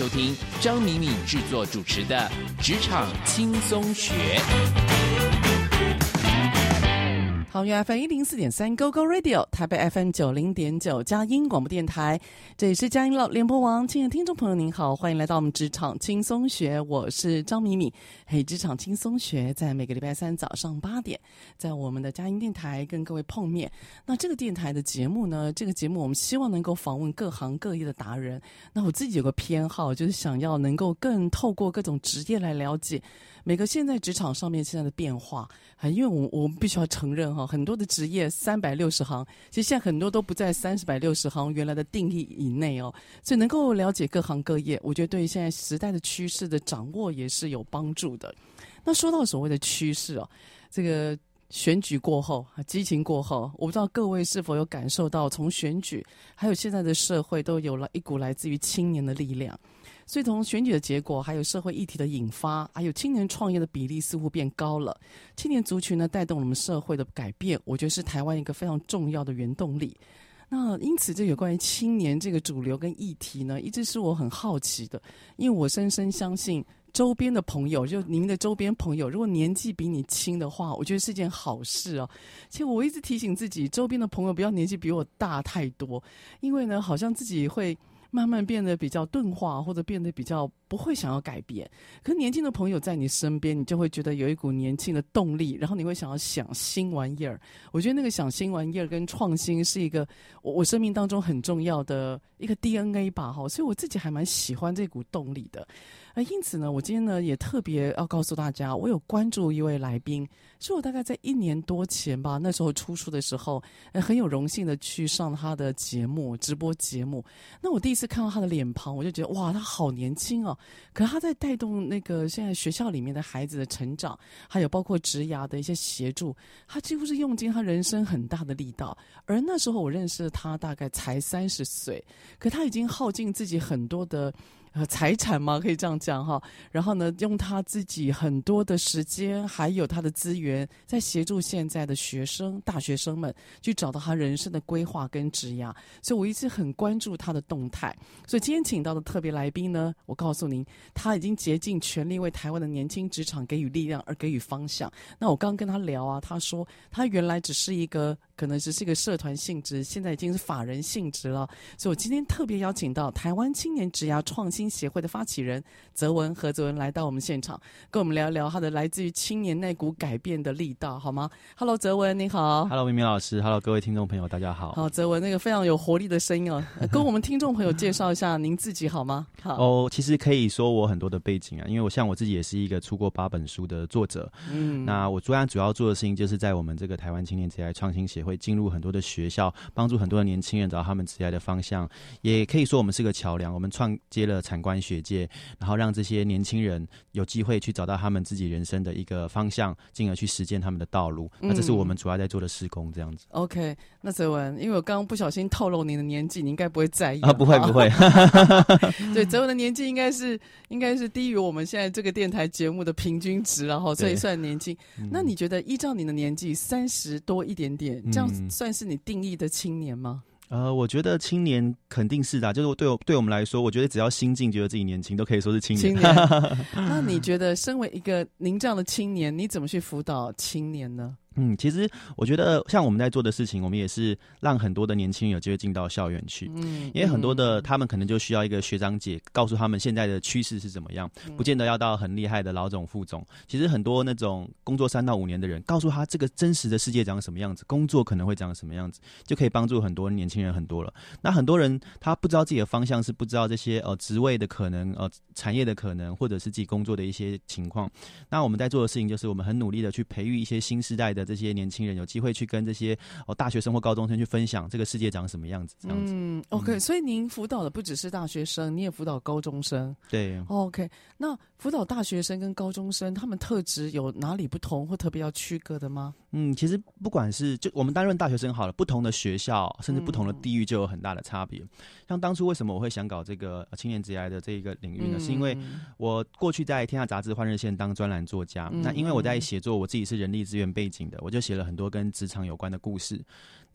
收听张敏敏制作主持的《职场轻松学》。桃园 FM 一零四点三 GoGo Radio，台北 FM 九零点九佳音广播电台，这里是佳音老联播网。亲爱的听众朋友，您好，欢迎来到我们职场轻松学，我是张敏敏。嘿，职场轻松学在每个礼拜三早上八点，在我们的佳音电台跟各位碰面。那这个电台的节目呢，这个节目我们希望能够访问各行各业的达人。那我自己有个偏好，就是想要能够更透过各种职业来了解。每个现在职场上面现在的变化啊，因为我我们必须要承认哈，很多的职业三百六十行，其实现在很多都不在三百六十行原来的定义以内哦，所以能够了解各行各业，我觉得对于现在时代的趋势的掌握也是有帮助的。那说到所谓的趋势哦，这个选举过后，激情过后，我不知道各位是否有感受到，从选举还有现在的社会，都有了一股来自于青年的力量。所以从选举的结果，还有社会议题的引发，还有青年创业的比例似乎变高了。青年族群呢，带动我们社会的改变，我觉得是台湾一个非常重要的原动力。那因此，这有关于青年这个主流跟议题呢，一直是我很好奇的，因为我深深相信，周边的朋友，就您的周边朋友，如果年纪比你轻的话，我觉得是件好事哦。其实我一直提醒自己，周边的朋友不要年纪比我大太多，因为呢，好像自己会。慢慢变得比较钝化，或者变得比较不会想要改变。可是年轻的朋友在你身边，你就会觉得有一股年轻的动力，然后你会想要想新玩意儿。我觉得那个想新玩意儿跟创新是一个我我生命当中很重要的一个 DNA 吧，哈。所以我自己还蛮喜欢这股动力的。啊因此呢，我今天呢也特别要告诉大家，我有关注一位来宾，是我大概在一年多前吧，那时候出书的时候，很有荣幸的去上他的节目，直播节目。那我第一次次看到他的脸庞，我就觉得哇，他好年轻哦。可他在带动那个现在学校里面的孩子的成长，还有包括职涯的一些协助，他几乎是用尽他人生很大的力道。而那时候我认识他大概才三十岁，可他已经耗尽自己很多的。呃，财产嘛，可以这样讲哈。然后呢，用他自己很多的时间，还有他的资源，在协助现在的学生、大学生们去找到他人生的规划跟职涯。所以我一直很关注他的动态。所以今天请到的特别来宾呢，我告诉您，他已经竭尽全力为台湾的年轻职场给予力量，而给予方向。那我刚跟他聊啊，他说他原来只是一个。可能只是一个社团性质，现在已经是法人性质了。所以我今天特别邀请到台湾青年职涯创新协会的发起人泽文何泽文来到我们现场，跟我们聊聊他的来自于青年那股改变的力道，好吗？Hello，泽文，你好。Hello，明明老师。Hello，各位听众朋友，大家好。好，泽文，那个非常有活力的声音哦，跟我们听众朋友介绍一下您自己好吗？好。哦，其实可以说我很多的背景啊，因为我像我自己也是一个出过八本书的作者。嗯。那我主要主要做的事情就是在我们这个台湾青年职涯创新协会。会进入很多的学校，帮助很多的年轻人找到他们职业的方向，也可以说我们是个桥梁。我们创接了产官学界，然后让这些年轻人有机会去找到他们自己人生的一个方向，进而去实践他们的道路。嗯、那这是我们主要在做的施工，这样子。OK，那泽文，因为我刚刚不小心透露您的年纪，你应该不会在意啊？不会 不会。对，泽文的年纪应该是应该是低于我们现在这个电台节目的平均值，然后所以算年轻。那你觉得依照你的年纪三十多一点点，这样算是你定义的青年吗？呃，我觉得青年肯定是的，啊，就是对我对我们来说，我觉得只要心境觉得自己年轻，都可以说是青年。青年。那你觉得，身为一个您这样的青年，你怎么去辅导青年呢？嗯，其实我觉得像我们在做的事情，我们也是让很多的年轻人有机会进到校园去。嗯，因为很多的他们可能就需要一个学长姐告诉他们现在的趋势是怎么样，不见得要到很厉害的老总副总。其实很多那种工作三到五年的人，告诉他这个真实的世界长什么样子，工作可能会长什么样子，就可以帮助很多年轻人很多了。那很多人他不知道自己的方向，是不知道这些呃职位的可能，呃产业的可能，或者是自己工作的一些情况。那我们在做的事情就是，我们很努力的去培育一些新时代的这些年轻人。有机会去跟这些哦大学生或高中生去分享这个世界长什么样子，这样子。嗯，OK，所以您辅导的不只是大学生，你也辅导高中生。对，OK，那辅导大学生跟高中生，他们特质有哪里不同或特别要区隔的吗？嗯，其实不管是就我们担任大学生好了，不同的学校甚至不同的地域就有很大的差别。嗯、像当初为什么我会想搞这个青年职涯的这一个领域呢？嗯、是因为我过去在天下杂志换日线当专栏作家，嗯、那因为我在写作，我自己是人力资源背景的，我就写了很多跟职场有关的故事。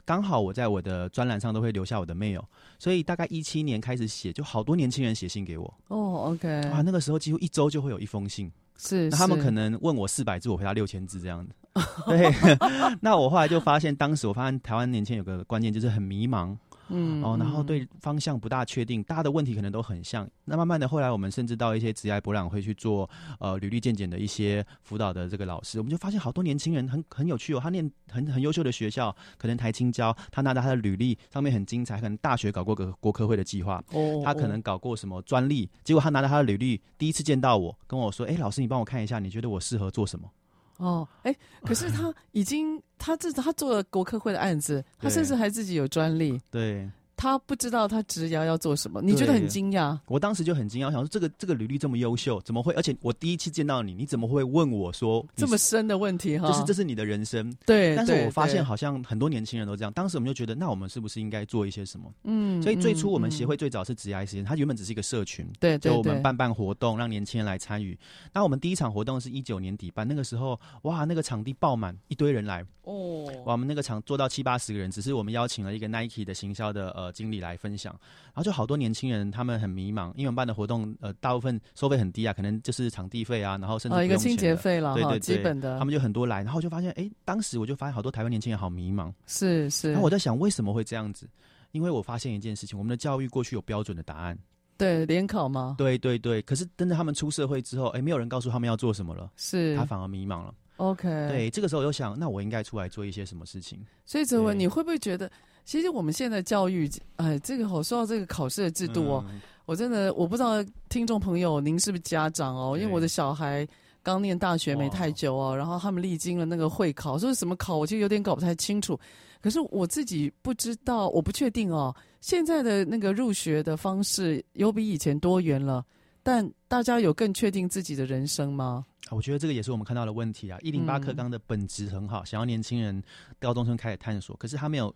刚好我在我的专栏上都会留下我的 mail，所以大概一七年开始写，就好多年轻人写信给我。哦，OK，哇，那个时候几乎一周就会有一封信。是，那他们可能问我四百字，我回答六千字这样子。对，那我后来就发现，当时我发现台湾年轻人有个观念就是很迷茫。嗯，哦，然后对方向不大确定，大家的问题可能都很像。那慢慢的，后来我们甚至到一些职涯博览会去做呃履历健检的一些辅导的这个老师，我们就发现好多年轻人很很有趣哦，他念很很优秀的学校，可能台青交，他拿到他的履历上面很精彩，可能大学搞过个国科会的计划，哦，他可能搞过什么专利，结果他拿到他的履历，第一次见到我，跟我说，哎，老师你帮我看一下，你觉得我适合做什么？哦，哎，可是他已经他这他做了国科会的案子，他甚至还自己有专利，对。他不知道他职涯要做什么，你觉得很惊讶？我当时就很惊讶，我想说这个这个履历这么优秀，怎么会？而且我第一次见到你，你怎么会问我说这么深的问题？哈，就是这是你的人生。对，但是我发现好像很多年轻人都这样。当时我们就觉得，那我们是不是应该做一些什么？嗯，所以最初我们协会最早是职涯时间，它原本只是一个社群，对，就我们办办活动，让年轻人来参与。那我们第一场活动是一九年底办，那个时候哇，那个场地爆满，一堆人来哦，哇，我们那个场做到七八十个人，只是我们邀请了一个 Nike 的行销的呃经历来分享。然后就好多年轻人，他们很迷茫，因为我们办的活动，呃，大部分收费很低啊，可能就是场地费啊，然后甚至、哦、一个清洁费了，对对对，基本的。他们就很多来，然后就发现，哎，当时我就发现好多台湾年轻人好迷茫，是是。然后我在想，为什么会这样子？因为我发现一件事情，我们的教育过去有标准的答案，对联考吗？对对对。可是等到他们出社会之后，哎，没有人告诉他们要做什么了，是，他反而迷茫了。OK，对，这个时候我就想，那我应该出来做一些什么事情？所以泽文，你会不会觉得？其实我们现在教育，哎，这个好说到这个考试的制度哦，嗯、我真的我不知道听众朋友您是不是家长哦？因为我的小孩刚念大学没太久哦，然后他们历经了那个会考，说是什么考，我其实有点搞不太清楚。可是我自己不知道，我不确定哦。现在的那个入学的方式有比以前多元了，但大家有更确定自己的人生吗？我觉得这个也是我们看到的问题啊。一零八课纲的本质很好，嗯、想要年轻人高中生开始探索，可是他没有。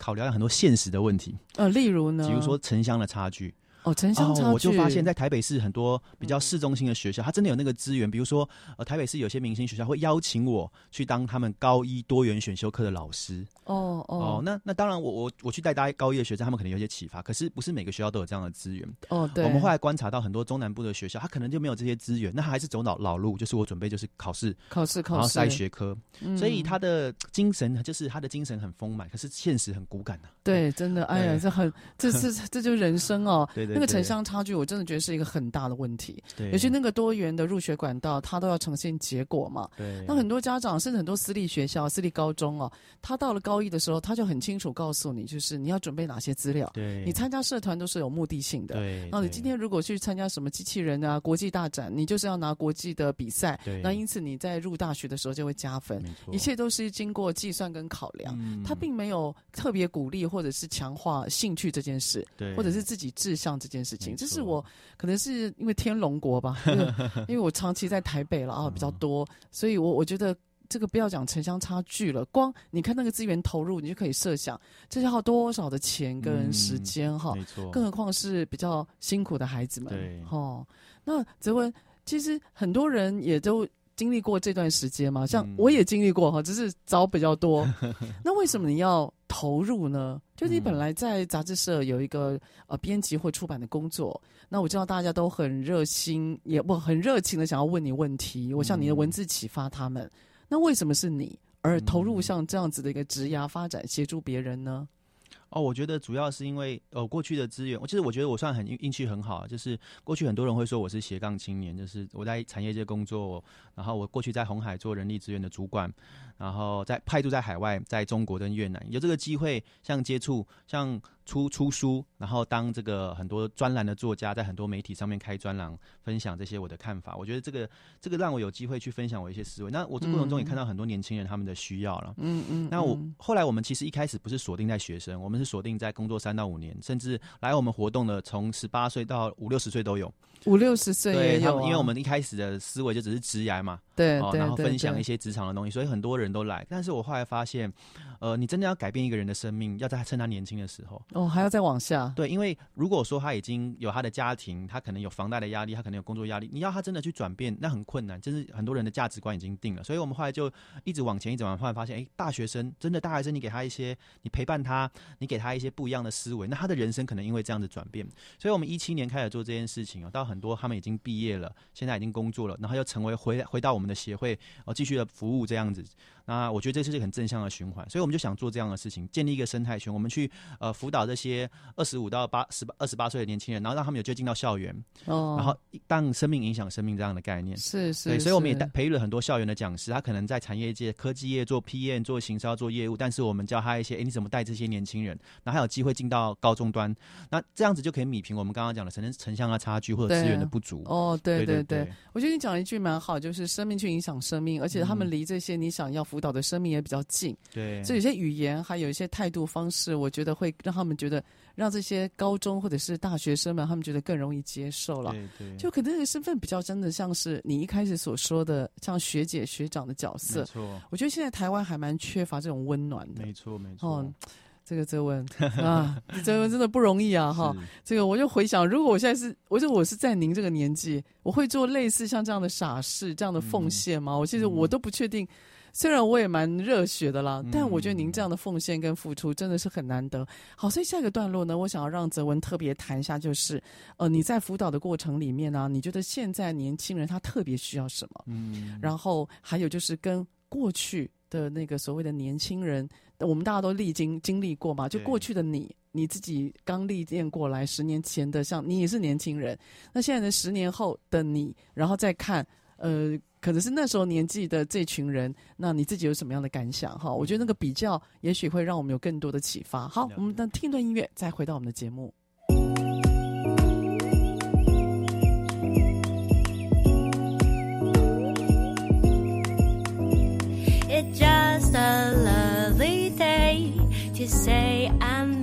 考量了很多现实的问题，呃，例如呢，比如说城乡的差距。哦，城乡差距，我就发现，在台北市很多比较市中心的学校，它真的有那个资源。比如说，呃，台北市有些明星学校会邀请我去当他们高一多元选修课的老师。哦哦，那那当然我，我我我去带大家高一的学生，他们可能有些启发。可是不是每个学校都有这样的资源。哦，对。我们后来观察到很多中南部的学校，他可能就没有这些资源，那他还是走老老路，就是我准备就是考试，考试，考试，然后筛学科。嗯。所以他的精神就是他的精神很丰满，可是现实很骨感呐。对，真的，哎呀，这很，这是 这就是人生哦。对对。那个城乡差距。我真的觉得是一个很大的问题，对，尤其那个多元的入学管道，它都要呈现结果嘛。对，那很多家长甚至很多私立学校、私立高中哦，他到了高一的时候，他就很清楚告诉你，就是你要准备哪些资料。对，你参加社团都是有目的性的。对，那你今天如果去参加什么机器人啊、国际大展，你就是要拿国际的比赛。对，那因此你在入大学的时候就会加分。一切都是经过计算跟考量。嗯，他并没有特别鼓励或者是强化兴趣这件事，对，或者是自己志向这件事情。这是我可能是因为天龙国吧，因为因为我长期在台北了啊，比较多，所以我我觉得。这个不要讲城乡差距了，光你看那个资源投入，你就可以设想这要多少的钱跟时间哈、嗯。没错，更何况是比较辛苦的孩子们。对，哈。那泽文，其实很多人也都经历过这段时间嘛，像我也经历过哈，只是早比较多。那为什么你要投入呢？就你本来在杂志社有一个呃编辑或出版的工作，那我知道大家都很热心，也不很热情的想要问你问题。我向你的文字启发他们。那为什么是你而投入像这样子的一个职涯发展，协助别人呢？哦，我觉得主要是因为呃过去的资源，我其实我觉得我算很运气很好，就是过去很多人会说我是斜杠青年，就是我在产业界工作，然后我过去在红海做人力资源的主管，然后在派驻在海外，在中国跟越南有这个机会，像接触像。出出书，然后当这个很多专栏的作家，在很多媒体上面开专栏，分享这些我的看法。我觉得这个这个让我有机会去分享我一些思维。那我这过程中也看到很多年轻人他们的需要了。嗯嗯。那我后来我们其实一开始不是锁定在学生，我们是锁定在工作三到五年，甚至来我们活动的从十八岁到五六十岁都有。五六十岁也有，因为我们一开始的思维就只是职涯嘛，对，哦，然后分享一些职场的东西，所以很多人都来。但是我后来发现，呃，你真的要改变一个人的生命，要在趁他年轻的时候。哦，还要再往下。对，因为如果说他已经有他的家庭，他可能有房贷的压力，他可能有工作压力，你要他真的去转变，那很困难。就是很多人的价值观已经定了，所以我们后来就一直往前，一直往前，后来发现，哎，大学生真的大学生，你给他一些，你陪伴他，你给他一些不一样的思维，那他的人生可能因为这样子转变。所以我们一七年开始做这件事情哦，到很多他们已经。毕业了，现在已经工作了，然后又成为回回到我们的协会，哦，继续的服务这样子。那我觉得这是一个很正向的循环，所以我们就想做这样的事情，建立一个生态圈。我们去呃辅导这些二十五到八十八二十八岁的年轻人，然后让他们有机会进到校园，哦，然后当生命影响生命这样的概念是是，对，所以我们也带培育了很多校园的讲师，他可能在产业界、科技业做 PM、做行销、做业务，但是我们教他一些，哎，你怎么带这些年轻人，然后还有机会进到高中端，那这样子就可以弭平我们刚刚讲的城城乡的差距或者资源的不足。哦，对对对，我觉得你讲一句蛮好，就是生命去影响生命，而且他们离这些你想要辅导的生命也比较。近，对，所以有些语言，还有一些态度方式，我觉得会让他们觉得，让这些高中或者是大学生们，他们觉得更容易接受了。对对，就可能这个身份比较真的像是你一开始所说的，像学姐学长的角色。没错，我觉得现在台湾还蛮缺乏这种温暖的。没错没错。哦，这个泽文 啊，泽文真的不容易啊！哈，这个我就回想，如果我现在是，我觉得我是在您这个年纪，我会做类似像这样的傻事、这样的奉献吗？嗯、我其实我都不确定。虽然我也蛮热血的啦，但我觉得您这样的奉献跟付出真的是很难得。好，所以下一个段落呢，我想要让泽文特别谈一下，就是呃，你在辅导的过程里面呢、啊，你觉得现在年轻人他特别需要什么？嗯，然后还有就是跟过去的那个所谓的年轻人，我们大家都历经经历过嘛，就过去的你，你自己刚历练过来，十年前的像你也是年轻人，那现在的十年后的你，然后再看呃。可能是那时候年纪的这群人，那你自己有什么样的感想？哈，我觉得那个比较，也许会让我们有更多的启发。好，我们等听一段音乐，再回到我们的节目。Just a lovely day to say I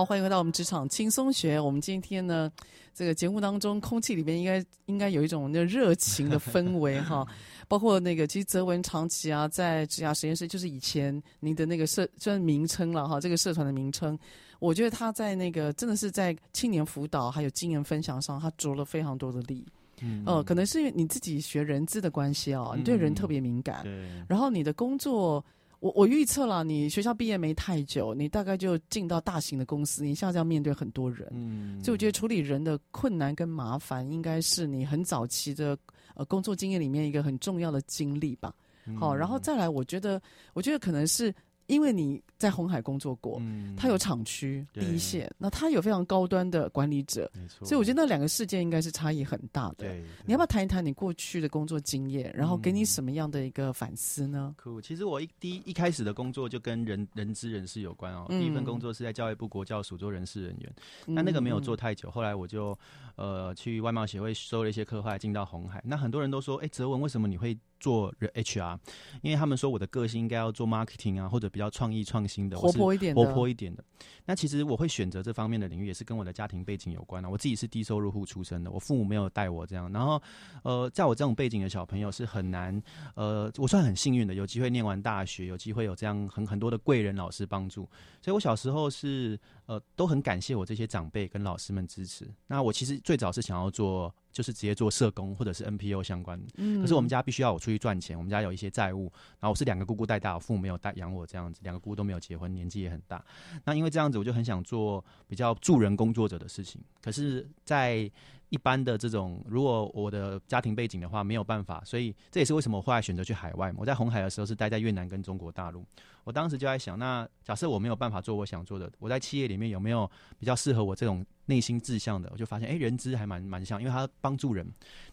好，欢迎回到我们职场轻松学。我们今天呢，这个节目当中，空气里面应该应该有一种那热情的氛围哈。包括那个，其实泽文长期啊，在职涯实验室，就是以前您的那个社，就是名称了哈，这个社团的名称。我觉得他在那个真的是在青年辅导还有经验分享上，他着了非常多的力。嗯，呃，可能是因为你自己学人资的关系哦，你对人特别敏感。对。然后你的工作。我我预测了，你学校毕业没太久，你大概就进到大型的公司，你现在要面对很多人，嗯，所以我觉得处理人的困难跟麻烦，应该是你很早期的呃工作经验里面一个很重要的经历吧。嗯、好，然后再来，我觉得，我觉得可能是。因为你在红海工作过，嗯，他有厂区第一线，那他有非常高端的管理者，没错，所以我觉得那两个世界应该是差异很大的。对，你要不要谈一谈你过去的工作经验，然后给你什么样的一个反思呢？可、嗯、其实我一第一一开始的工作就跟人人资人事有关哦、嗯，第一份工作是在教育部国教署做人事人员，那、嗯、那个没有做太久，后来我就呃去外贸协会收了一些课，后来进到红海。那很多人都说，哎，泽文为什么你会？做 HR，因为他们说我的个性应该要做 marketing 啊，或者比较创意创新的，活泼一点的，活泼一点的。那其实我会选择这方面的领域，也是跟我的家庭背景有关啊。我自己是低收入户出身的，我父母没有带我这样。然后，呃，在我这种背景的小朋友是很难，呃，我算很幸运的，有机会念完大学，有机会有这样很很多的贵人老师帮助。所以我小时候是呃都很感谢我这些长辈跟老师们支持。那我其实最早是想要做。就是直接做社工或者是 NPO 相关的，嗯，可是我们家必须要我出去赚钱，我们家有一些债务，然后我是两个姑姑带大，我父母没有带养我这样子，两个姑姑都没有结婚，年纪也很大。那因为这样子，我就很想做比较助人工作者的事情，可是，在一般的这种，如果我的家庭背景的话，没有办法，所以这也是为什么我后来选择去海外嘛。我在红海的时候是待在越南跟中国大陆，我当时就在想，那假设我没有办法做我想做的，我在企业里面有没有比较适合我这种内心志向的？我就发现，哎，人资还蛮蛮像，因为他帮助人，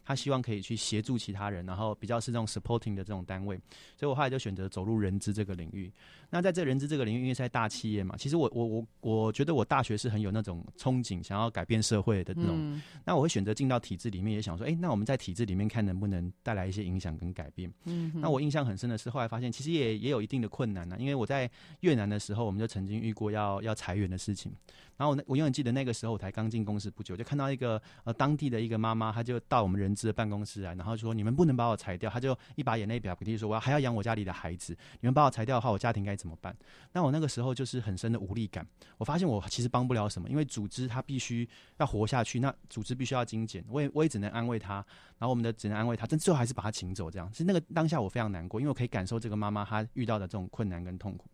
他希望可以去协助其他人，然后比较是这种 supporting 的这种单位，所以我后来就选择走入人资这个领域。那在这人资这个领域，因为是在大企业嘛，其实我我我我觉得我大学是很有那种憧憬，想要改变社会的那种，嗯、那我会选择进到体制里面，也想说，哎、欸，那我们在体制里面看能不能带来一些影响跟改变。嗯，那我印象很深的是，后来发现其实也也有一定的困难呢、啊，因为我在越南的时候，我们就曾经遇过要要裁员的事情。然后我我永远记得那个时候，我才刚进公司不久，就看到一个呃当地的一个妈妈，她就到我们人资的办公室来，然后说，你们不能把我裁掉，她就一把眼泪表弟说，我要还要养我家里的孩子，你们把我裁掉的话，我家庭该怎么办？那我那个时候就是很深的无力感，我发现我其实帮不了什么，因为组织它必须要活下去，那组织必须要精简，我也我也只能安慰她。然后我们的只能安慰她，但最后还是把她请走。这样，是那个当下我非常难过，因为我可以感受这个妈妈她遇到的这种困难跟痛苦。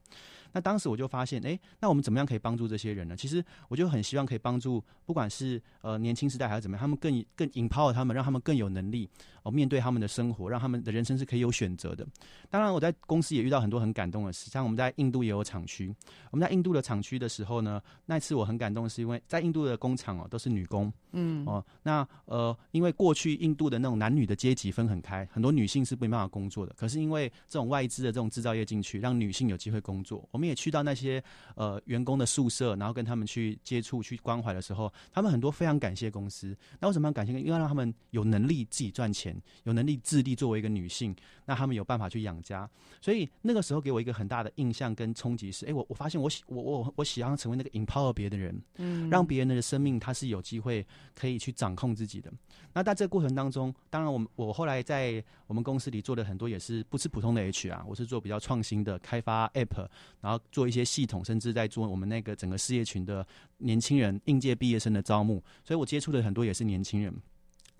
那当时我就发现，诶，那我们怎么样可以帮助这些人呢？其实我就很希望可以帮助，不管是呃年轻时代还是怎么样，他们更更 empower 他们，让他们更有能力哦面对他们的生活，让他们的人生是可以有选择的。当然，我在公司也遇到很多很感动的事，像我们在印度也有厂区。我们在印度的厂区的时候呢，那次我很感动，是因为在印度的工厂哦都是女工，嗯哦，那呃因为过去印度的那种男女的阶级分很开，很多女性是没办法工作的。可是因为这种外资的这种制造业进去，让女性有机会工作，我们。们也去到那些呃员工的宿舍，然后跟他们去接触、去关怀的时候，他们很多非常感谢公司。那为什么要感谢？因为让他们有能力自己赚钱，有能力自立，作为一个女性，那他们有办法去养家。所以那个时候给我一个很大的印象跟冲击是：哎，我我发现我喜我我我喜欢成为那个 empower 别的人，嗯，让别人的生命他是有机会可以去掌控自己的。那在这个过程当中，当然我们我后来在我们公司里做的很多也是不是普通的 HR，我是做比较创新的开发 App，然后做一些系统，甚至在做我们那个整个事业群的年轻人应届毕业生的招募，所以我接触的很多也是年轻人。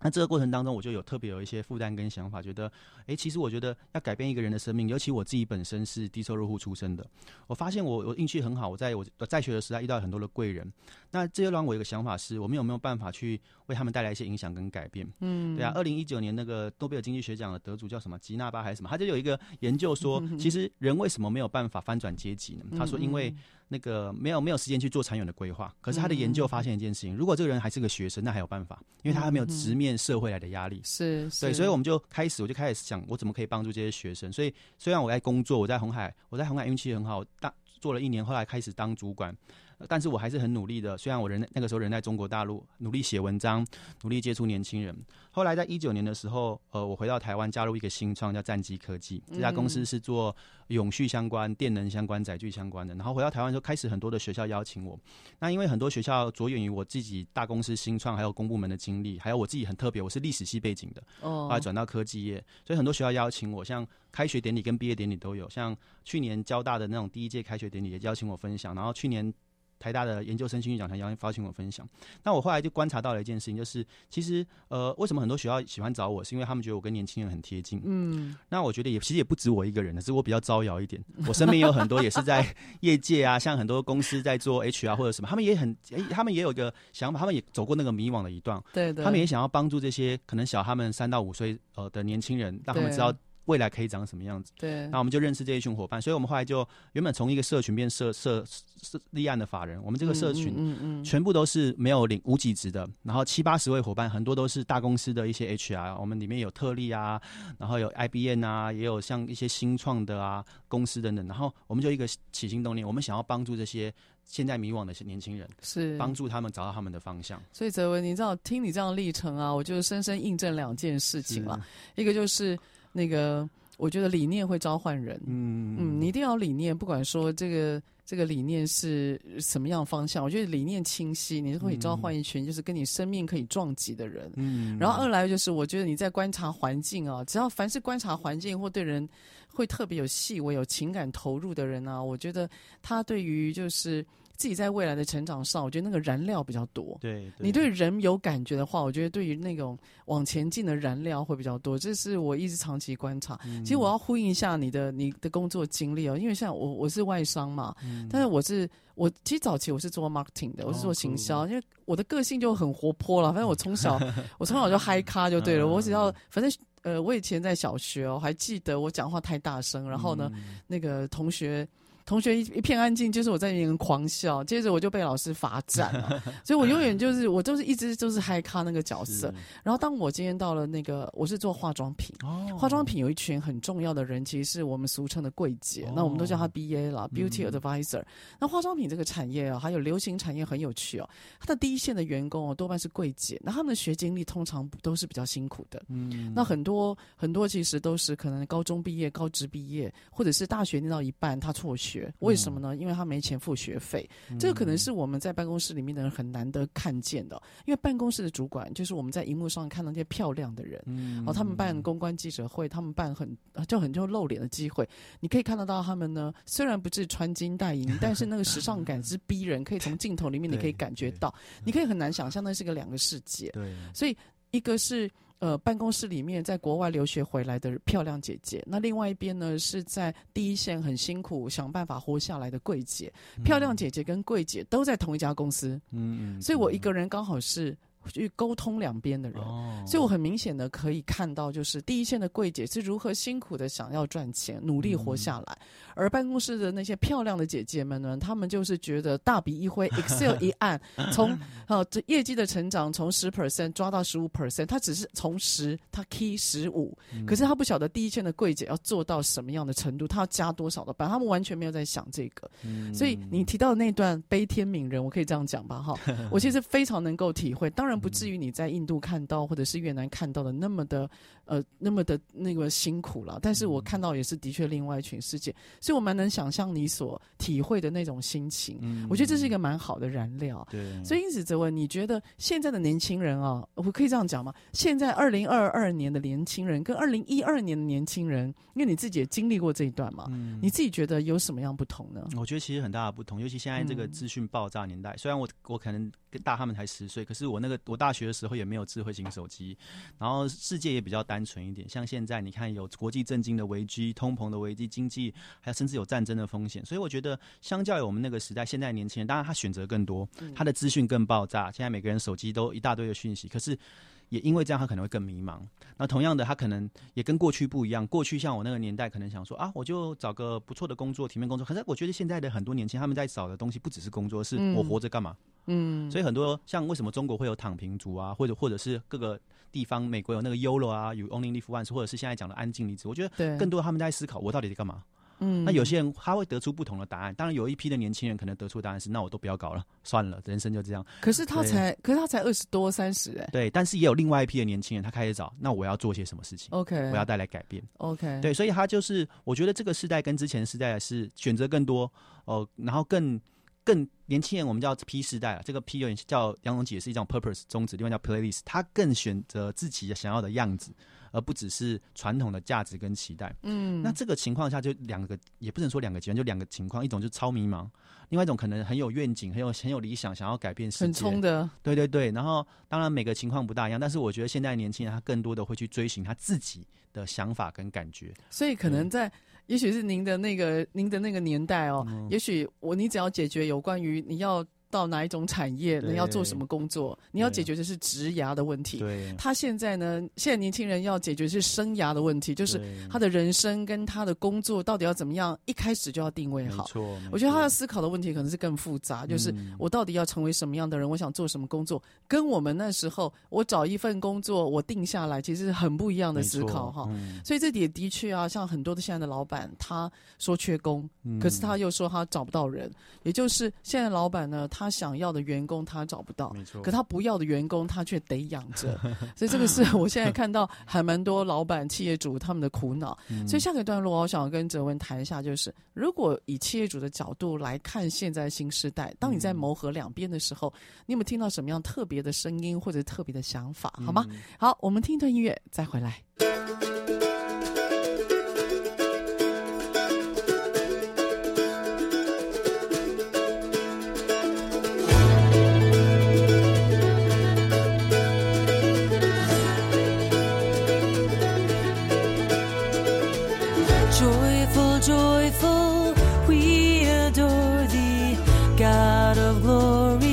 那这个过程当中，我就有特别有一些负担跟想法，觉得，哎，其实我觉得要改变一个人的生命，尤其我自己本身是低收入户出身的，我发现我我运气很好，我在我在学的时代遇到很多的贵人。那这些让我有一个想法是，我们有没有办法去为他们带来一些影响跟改变？嗯，对啊。二零一九年那个诺贝尔经济学奖的得主叫什么？吉纳巴还是什么？他就有一个研究说，其实人为什么没有办法翻转阶级呢？他说，因为。那个没有没有时间去做长远的规划，可是他的研究发现一件事情：如果这个人还是个学生，那还有办法，因为他还没有直面社会来的压力。是，对，所以我们就开始，我就开始想，我怎么可以帮助这些学生。所以虽然我在工作，我在红海，我在红海运气很好，当做了一年，后来开始当主管。但是我还是很努力的，虽然我人那个时候人在中国大陆，努力写文章，努力接触年轻人。后来在一九年的时候，呃，我回到台湾，加入一个新创叫战机科技，这家公司是做永续相关、电能相关、载具相关的。然后回到台湾之后，开始很多的学校邀请我。那因为很多学校着眼于我自己大公司新创，还有公部门的经历，还有我自己很特别，我是历史系背景的，后来转到科技业，所以很多学校邀请我，像开学典礼跟毕业典礼都有。像去年交大的那种第一届开学典礼也邀请我分享，然后去年。台大的研究生兴趣讲坛邀请我分享，那我后来就观察到了一件事情，就是其实呃，为什么很多学校喜欢找我，是因为他们觉得我跟年轻人很贴近。嗯，那我觉得也其实也不止我一个人，只是我比较招摇一点。我身边有很多也是在业界啊，像很多公司在做 HR 或者什么，他们也很，他们也有一个想法，他们也走过那个迷惘的一段。对对，他们也想要帮助这些可能小他们三到五岁呃的年轻人，让他们知道。未来可以长什么样子？对，那我们就认识这一群伙伴，所以我们后来就原本从一个社群变社社社立案的法人。我们这个社群，嗯嗯，全部都是没有领无几职的，然后七八十位伙伴，很多都是大公司的一些 HR。我们里面有特例啊，然后有 IBM 啊，也有像一些新创的啊公司等等。然后我们就一个起心动念，我们想要帮助这些现在迷惘的年轻人，是帮助他们找到他们的方向。所以泽文，你知道听你这样的历程啊，我就深深印证两件事情了，一个就是。那个，我觉得理念会召唤人。嗯嗯，你一定要理念，不管说这个这个理念是什么样方向，我觉得理念清晰，你是可以召唤一群就是跟你生命可以撞击的人。嗯，然后二来就是，我觉得你在观察环境啊，只要凡是观察环境或对人会特别有细微、有情感投入的人啊，我觉得他对于就是。自己在未来的成长上，我觉得那个燃料比较多。对，对，你对人有感觉的话，我觉得对于那种往前进的燃料会比较多。这是我一直长期观察。嗯、其实我要呼应一下你的你的工作经历哦，因为像我我是外商嘛，嗯、但是我是我其实早期我是做 marketing 的，我是做行销，哦、因为我的个性就很活泼了。反正我从小 我从小就嗨咖就对了。我只要反正呃，我以前在小学哦，还记得我讲话太大声，然后呢，嗯、那个同学。同学一一片安静，就是我在那边狂笑，接着我就被老师罚站了。所以我永远就是我都是一直就是嗨咖那个角色。然后当我今天到了那个，我是做化妆品，哦、化妆品有一群很重要的人，其实是我们俗称的柜姐，哦、那我们都叫她 BA 啦、嗯、Beauty Advisor。那化妆品这个产业啊，还有流行产业很有趣哦。它的第一线的员工哦，多半是柜姐，那他们的学经历通常都是比较辛苦的。嗯，那很多很多其实都是可能高中毕业、高职毕业，或者是大学念到一半他辍学。为什么呢？因为他没钱付学费，嗯、这个可能是我们在办公室里面的人很难得看见的。因为办公室的主管就是我们在荧幕上看到那些漂亮的人，嗯，然后他们办公关记者会，他们办很就很就露脸的机会，你可以看得到他们呢，虽然不是穿金戴银，但是那个时尚感之逼人，可以从镜头里面你可以感觉到，你可以很难想象那是个两个世界。对，所以一个是。呃，办公室里面在国外留学回来的漂亮姐姐，那另外一边呢是在第一线很辛苦想办法活下来的柜姐。嗯、漂亮姐姐跟柜姐都在同一家公司，嗯，所以我一个人刚好是去沟通两边的人，哦、所以我很明显的可以看到，就是第一线的柜姐是如何辛苦的想要赚钱，努力活下来，嗯、而办公室的那些漂亮的姐姐们呢，她们就是觉得大笔一挥，Excel 一按，从呃这业绩的成长从十 percent 抓到十五 percent，她只是从十，她 key 十五，可是她不晓得第一线的柜姐要做到什么样的程度，她要加多少的班，他们完全没有在想这个，嗯、所以你提到的那段悲天悯人，我可以这样讲吧，哈，我其实非常能够体会，当然。不至于你在印度看到或者是越南看到的那么的呃那么的那个辛苦了，但是我看到也是的确另外一群世界，所以我蛮能想象你所体会的那种心情。嗯，我觉得这是一个蛮好的燃料。对，所以因此泽文，你觉得现在的年轻人啊，我可以这样讲吗？现在二零二二年的年轻人跟二零一二年的年轻人，因为你自己也经历过这一段嘛，嗯，你自己觉得有什么样不同呢？我觉得其实很大的不同，尤其现在这个资讯爆炸年代，嗯，虽然我我可能跟大他们才十岁，可是我那个。我大学的时候也没有智慧型手机，然后世界也比较单纯一点。像现在，你看有国际震惊的危机、通膨的危机、经济，还有甚至有战争的风险。所以我觉得，相较于我们那个时代，现在年轻人当然他选择更多，他的资讯更爆炸。现在每个人手机都一大堆的讯息，可是也因为这样，他可能会更迷茫。那同样的，他可能也跟过去不一样。过去像我那个年代，可能想说啊，我就找个不错的工作，体面工作。可是我觉得现在的很多年轻，他们在找的东西不只是工作，是我活着干嘛？嗯，所以很多像为什么中国会有躺平族啊，或者或者是各个地方，美国有那个 YOLO 啊，有 Only Live Once，或者是现在讲的安静离职，我觉得更多他们在思考我到底在干嘛。嗯，那有些人他会得出不同的答案，当然有一批的年轻人可能得出答案是，那我都不要搞了，算了，人生就这样。可是他才，可是他才二十多三十哎。对，但是也有另外一批的年轻人，他开始找，那我要做些什么事情？OK，我要带来改变。OK，对，所以他就是，我觉得这个时代跟之前时代是选择更多哦、呃，然后更。更年轻人，我们叫 P 世代啊，这个 P 有点叫杨龙解是一种 purpose 宗旨，另外叫 playlist，他更选择自己想要的样子，而不只是传统的价值跟期待。嗯，那这个情况下就两个，也不能说两个极端，就两个情况，一种就是超迷茫，另外一种可能很有愿景，很有很有理想，想要改变世界，很冲的。对对对，然后当然每个情况不大一样，但是我觉得现在年轻人他更多的会去追寻他自己的想法跟感觉，所以可能在。也许是您的那个您的那个年代哦，嗯、也许我你只要解决有关于你要。到哪一种产业，你要做什么工作？你要解决的是职涯的问题。对，他现在呢，现在年轻人要解决的是生涯的问题，就是他的人生跟他的工作到底要怎么样，一开始就要定位好。错，我觉得他要思考的问题可能是更复杂，就是我到底要成为什么样的人？我想做什么工作？跟我们那时候我找一份工作，我定下来，其实是很不一样的思考哈。所以这点的确啊，像很多的现在的老板，他说缺工，可是他又说他找不到人，也就是现在老板呢，他。他想要的员工他找不到，没错。可他不要的员工他却得养着，所以这个是 我现在看到还蛮多老板、企业主他们的苦恼。嗯、所以下个段落，我想跟哲文谈一下，就是如果以企业主的角度来看现在新时代，当你在谋合两边的时候，嗯、你有没有听到什么样特别的声音或者特别的想法？好吗？嗯、好，我们听一段音乐再回来。out of glory.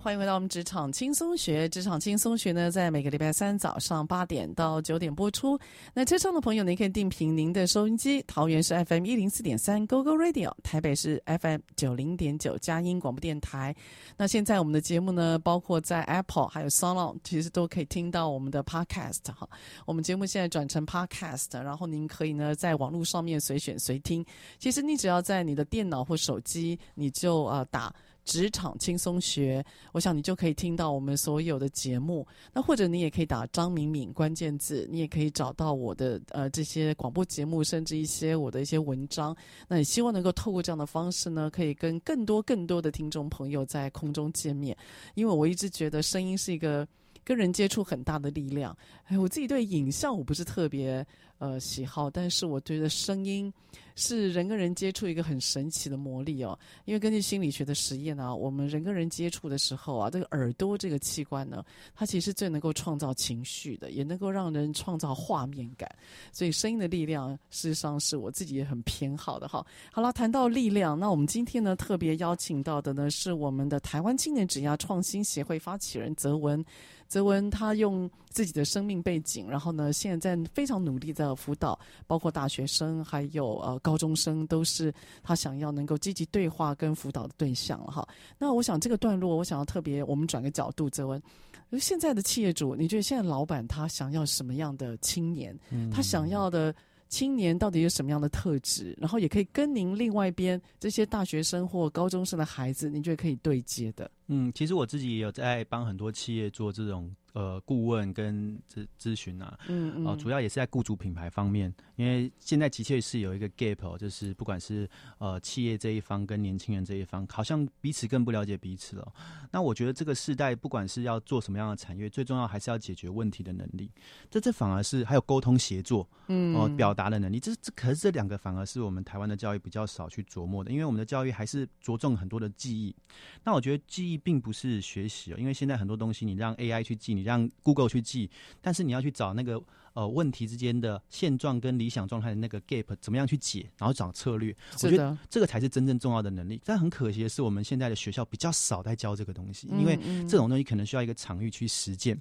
欢迎回到我们职场轻松学。职场轻松学呢，在每个礼拜三早上八点到九点播出。那车上的朋友，您可以定频您的收音机，桃园是 FM 一零四点三 Go Go Radio，台北是 FM 九零点九佳音广播电台。那现在我们的节目呢，包括在 Apple 还有 SoundOn，其实都可以听到我们的 Podcast 哈。我们节目现在转成 Podcast，然后您可以呢在网络上面随选随听。其实你只要在你的电脑或手机，你就呃打。职场轻松学，我想你就可以听到我们所有的节目。那或者你也可以打张敏敏关键字，你也可以找到我的呃这些广播节目，甚至一些我的一些文章。那也希望能够透过这样的方式呢，可以跟更多更多的听众朋友在空中见面。因为我一直觉得声音是一个跟人接触很大的力量。哎，我自己对影像我不是特别呃喜好，但是我觉得声音。是人跟人接触一个很神奇的魔力哦，因为根据心理学的实验呢，我们人跟人接触的时候啊，这个耳朵这个器官呢，它其实最能够创造情绪的，也能够让人创造画面感。所以声音的力量，事实上是我自己也很偏好的哈。好了，谈到力量，那我们今天呢特别邀请到的呢是我们的台湾青年职涯创新协会发起人泽文。泽文他用自己的生命背景，然后呢，现在非常努力的辅导，包括大学生还有呃高中生，都是他想要能够积极对话跟辅导的对象哈。那我想这个段落，我想要特别我们转个角度，泽文，现在的企业主，你觉得现在老板他想要什么样的青年？他想要的。青年到底有什么样的特质？然后也可以跟您另外一边这些大学生或高中生的孩子，您觉得可以对接的？嗯，其实我自己也有在帮很多企业做这种。呃，顾问跟咨咨询啊，嗯嗯，哦、呃，主要也是在雇主品牌方面，因为现在的确是有一个 gap，哦，就是不管是呃企业这一方跟年轻人这一方，好像彼此更不了解彼此了。那我觉得这个世代不管是要做什么样的产业，最重要还是要解决问题的能力。这这反而是还有沟通协作，嗯，哦、呃，表达的能力。这这可是这两个反而是我们台湾的教育比较少去琢磨的，因为我们的教育还是着重很多的记忆。那我觉得记忆并不是学习哦，因为现在很多东西你让 AI 去记。你让 Google 去记，但是你要去找那个呃问题之间的现状跟理想状态的那个 gap 怎么样去解，然后找策略。我觉得这个才是真正重要的能力。但很可惜的是，我们现在的学校比较少在教这个东西，因为这种东西可能需要一个场域去实践。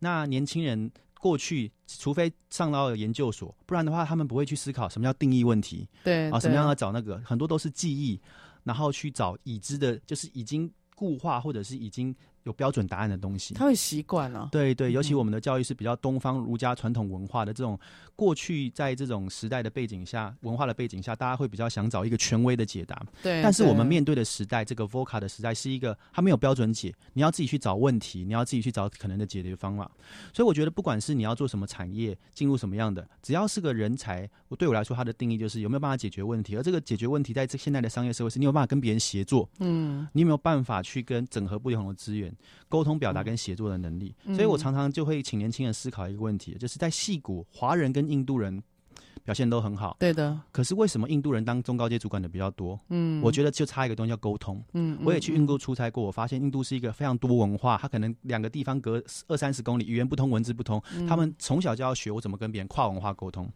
那年轻人过去，除非上到研究所，不然的话，他们不会去思考什么叫定义问题。对啊，什么样要找那个，很多都是记忆，然后去找已知的，就是已经固化或者是已经。有标准答案的东西，他会习惯了。对对，尤其我们的教育是比较东方儒家传统文化的这种，过去在这种时代的背景下，文化的背景下，大家会比较想找一个权威的解答。对。但是我们面对的时代，这个 VOCA 的时代是一个，它没有标准解，你要自己去找问题，你要自己去找可能的解决方法。所以我觉得，不管是你要做什么产业，进入什么样的，只要是个人才，我对我来说，它的定义就是有没有办法解决问题。而这个解决问题，在这现在的商业社会，是你有办法跟别人协作。嗯。你有没有办法去跟整合不同的资源？沟通、表达跟协作的能力，所以我常常就会请年轻人思考一个问题，就是在戏谷，华人跟印度人表现都很好。对的。可是为什么印度人当中高阶主管的比较多？嗯，我觉得就差一个东西叫沟通。嗯，我也去印度出差过，我发现印度是一个非常多文化，它可能两个地方隔二三十公里，语言不通，文字不通，他们从小就要学我怎么跟别人跨文化沟通。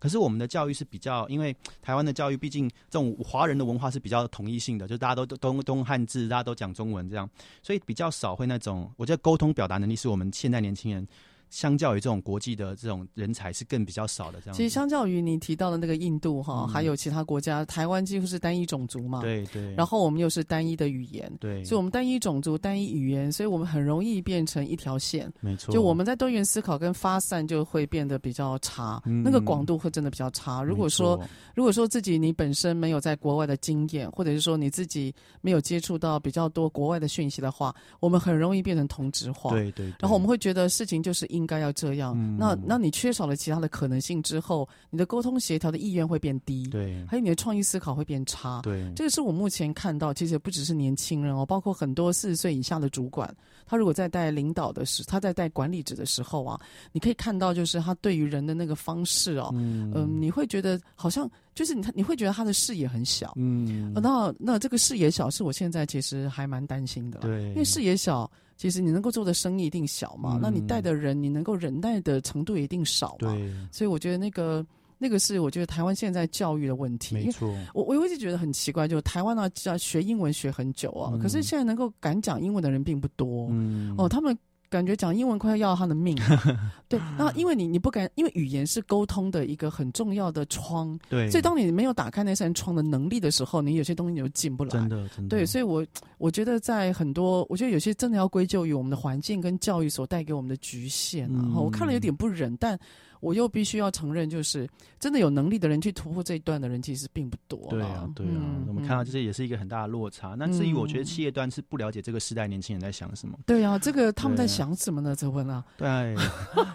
可是我们的教育是比较，因为台湾的教育毕竟这种华人的文化是比较统一性的，就大家都都都用汉字，大家都讲中文这样，所以比较少会那种。我觉得沟通表达能力是我们现在年轻人。相较于这种国际的这种人才是更比较少的这样。其实相较于你提到的那个印度哈，嗯、还有其他国家，台湾几乎是单一种族嘛。对对。然后我们又是单一的语言。对。所以我们单一种族、单一语言，所以我们很容易变成一条线。没错。就我们在多元思考跟发散就会变得比较差，嗯、那个广度会真的比较差。如果说如果说自己你本身没有在国外的经验，或者是说你自己没有接触到比较多国外的讯息的话，我们很容易变成同质化。对，对对。然后我们会觉得事情就是应该要这样。那那你缺少了其他的可能性之后，你的沟通协调的意愿会变低，对，还有你的创意思考会变差，对，这个是我目前看到，其实也不只是年轻人哦，包括很多四十岁以下的主管，他如果在带领导的时，他在带管理者的时候啊，你可以看到，就是他对于人的那个方式哦，嗯、呃，你会觉得好像就是你你会觉得他的视野很小，嗯，那那这个视野小是我现在其实还蛮担心的，对，因为视野小。其实你能够做的生意一定小嘛，嗯、那你带的人，你能够忍耐的程度一定少嘛。所以我觉得那个那个是我觉得台湾现在教育的问题。没错，我我一直觉得很奇怪，就是台湾呢要学英文学很久啊，嗯、可是现在能够敢讲英文的人并不多。嗯，哦，他们。感觉讲英文快要要他的命，对。那因为你你不敢，因为语言是沟通的一个很重要的窗，对。所以当你没有打开那扇窗的能力的时候，你有些东西你就进不来。真的，真的。对，所以我我觉得在很多，我觉得有些真的要归咎于我们的环境跟教育所带给我们的局限啊。嗯、我看了有点不忍，但。我又必须要承认，就是真的有能力的人去突破这一段的人，其实并不多。对啊，对啊，嗯、我们看到这些也是一个很大的落差。嗯、那至于我觉得企业端是不了解这个时代年轻人在想什么。对啊，这个他们在想什么呢？泽文啊，对，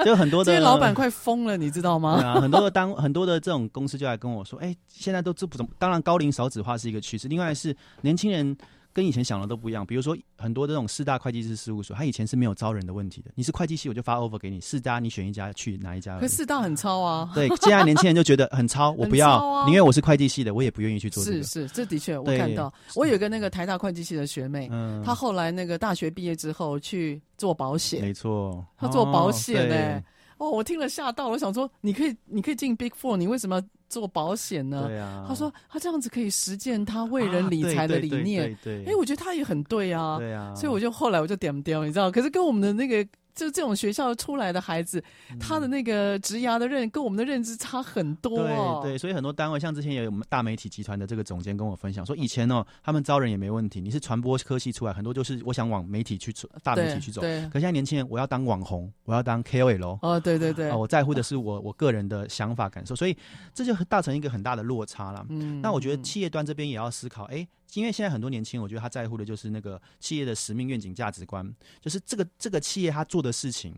就很多的这些老板快疯了，你知道吗？对啊，很多的当很多的这种公司就来跟我说，哎、欸，现在都这不怎么，当然高龄少子化是一个趋势，另外是年轻人。跟以前想的都不一样，比如说很多这种四大会计师事务所，他以前是没有招人的问题的。你是会计系，我就发 offer 给你，四大你选一家去哪一家？可四大很超啊。对，现在年轻人就觉得很超，我不要，宁愿、啊、我是会计系的，我也不愿意去做这个。是是，这的确我看到，我有一个那个台大会计系的学妹，嗯，她后来那个大学毕业之后去做保险，没错，她做保险呢、欸。哦，我听了吓到，我想说，你可以，你可以进 Big Four，你为什么要做保险呢？对啊，他说他这样子可以实践他为人理财的理念。啊、对，对，对，对，哎，我觉得他也很对啊。对啊，所以我就后来我就点掉，你知道，可是跟我们的那个。就这种学校出来的孩子，嗯、他的那个职涯的认跟我们的认知差很多、哦。对对，所以很多单位，像之前也有我们大媒体集团的这个总监跟我分享说，以前哦，他们招人也没问题，你是传播科系出来，很多就是我想往媒体去走，大媒体去走。对。对可现在年轻人，我要当网红，我要当 KOL。哦，对对对。啊、我在乎的是我我个人的想法感受，所以这就大成一个很大的落差了。嗯。那我觉得企业端这边也要思考，哎。因为现在很多年轻人，我觉得他在乎的就是那个企业的使命、愿景、价值观，就是这个这个企业他做的事情。